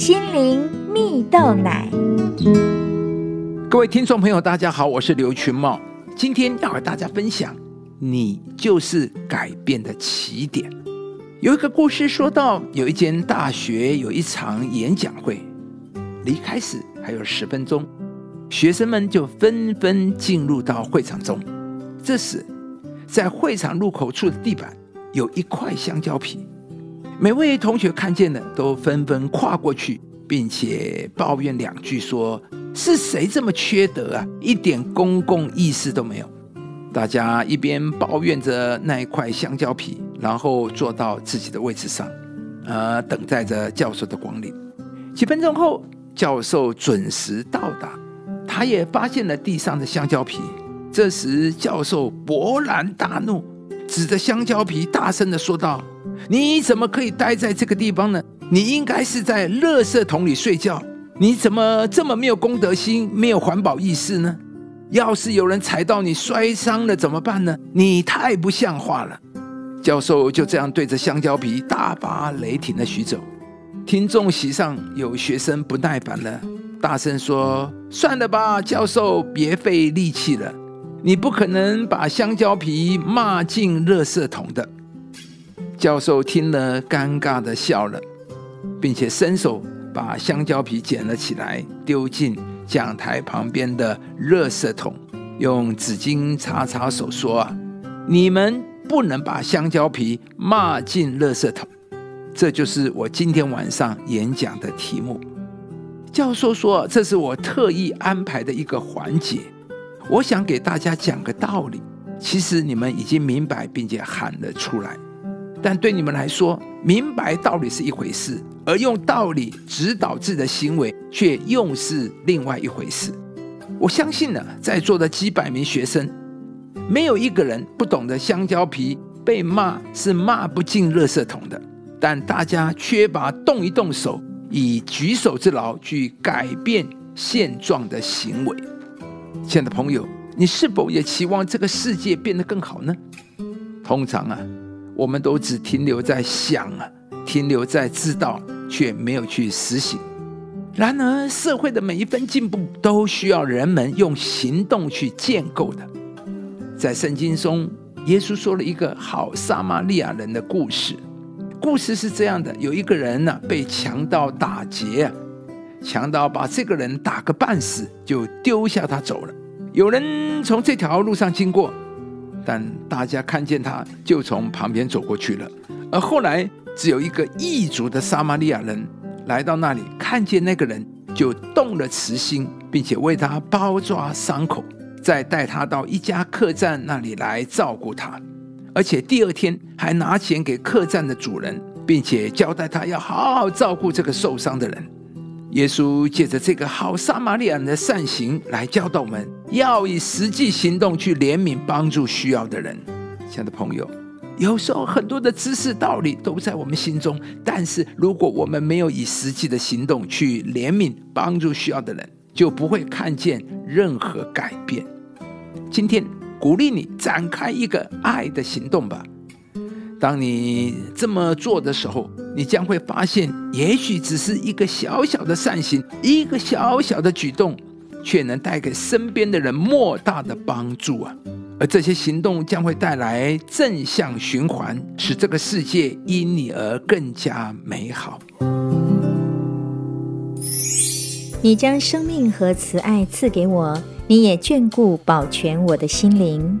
心灵蜜豆奶。各位听众朋友，大家好，我是刘群茂，今天要和大家分享，你就是改变的起点。有一个故事说到，有一间大学有一场演讲会，离开时还有十分钟，学生们就纷纷进入到会场中。这时，在会场入口处的地板有一块香蕉皮。每位同学看见了，都纷纷跨过去，并且抱怨两句，说：“是谁这么缺德啊？一点公共意识都没有。”大家一边抱怨着那一块香蕉皮，然后坐到自己的位置上，呃，等待着教授的光临。几分钟后，教授准时到达，他也发现了地上的香蕉皮。这时，教授勃然大怒，指着香蕉皮大声的说道。你怎么可以待在这个地方呢？你应该是在垃圾桶里睡觉。你怎么这么没有公德心、没有环保意识呢？要是有人踩到你摔伤了怎么办呢？你太不像话了！教授就这样对着香蕉皮大发雷霆了许久。听众席上有学生不耐烦了，大声说：“算了吧，教授，别费力气了。你不可能把香蕉皮骂进垃圾桶的。”教授听了，尴尬的笑了，并且伸手把香蕉皮捡了起来，丢进讲台旁边的热圾桶，用纸巾擦擦手，说：“啊，你们不能把香蕉皮骂进热圾桶。”这就是我今天晚上演讲的题目。教授说：“这是我特意安排的一个环节，我想给大家讲个道理。其实你们已经明白，并且喊了出来。”但对你们来说，明白道理是一回事，而用道理指导自己的行为，却又是另外一回事。我相信呢，在座的几百名学生，没有一个人不懂得香蕉皮被骂是骂不进垃圾桶的。但大家缺乏动一动手，以举手之劳去改变现状的行为。亲爱的朋友，你是否也期望这个世界变得更好呢？通常啊。我们都只停留在想啊，停留在知道，却没有去实行。然而，社会的每一分进步都需要人们用行动去建构的。在圣经中，耶稣说了一个好撒玛利亚人的故事。故事是这样的：有一个人呢，被强盗打劫，强盗把这个人打个半死，就丢下他走了。有人从这条路上经过。但大家看见他，就从旁边走过去了。而后来，只有一个异族的撒玛利亚人来到那里，看见那个人，就动了慈心，并且为他包扎伤口，再带他到一家客栈那里来照顾他。而且第二天还拿钱给客栈的主人，并且交代他要好好照顾这个受伤的人。耶稣借着这个好撒玛利亚人的善行来教导我们，要以实际行动去怜悯帮助需要的人。亲爱的朋友，有时候很多的知识道理都在我们心中，但是如果我们没有以实际的行动去怜悯帮助需要的人，就不会看见任何改变。今天鼓励你展开一个爱的行动吧。当你这么做的时候，你将会发现，也许只是一个小小的善行，一个小小的举动，却能带给身边的人莫大的帮助啊！而这些行动将会带来正向循环，使这个世界因你而更加美好。你将生命和慈爱赐给我，你也眷顾保全我的心灵。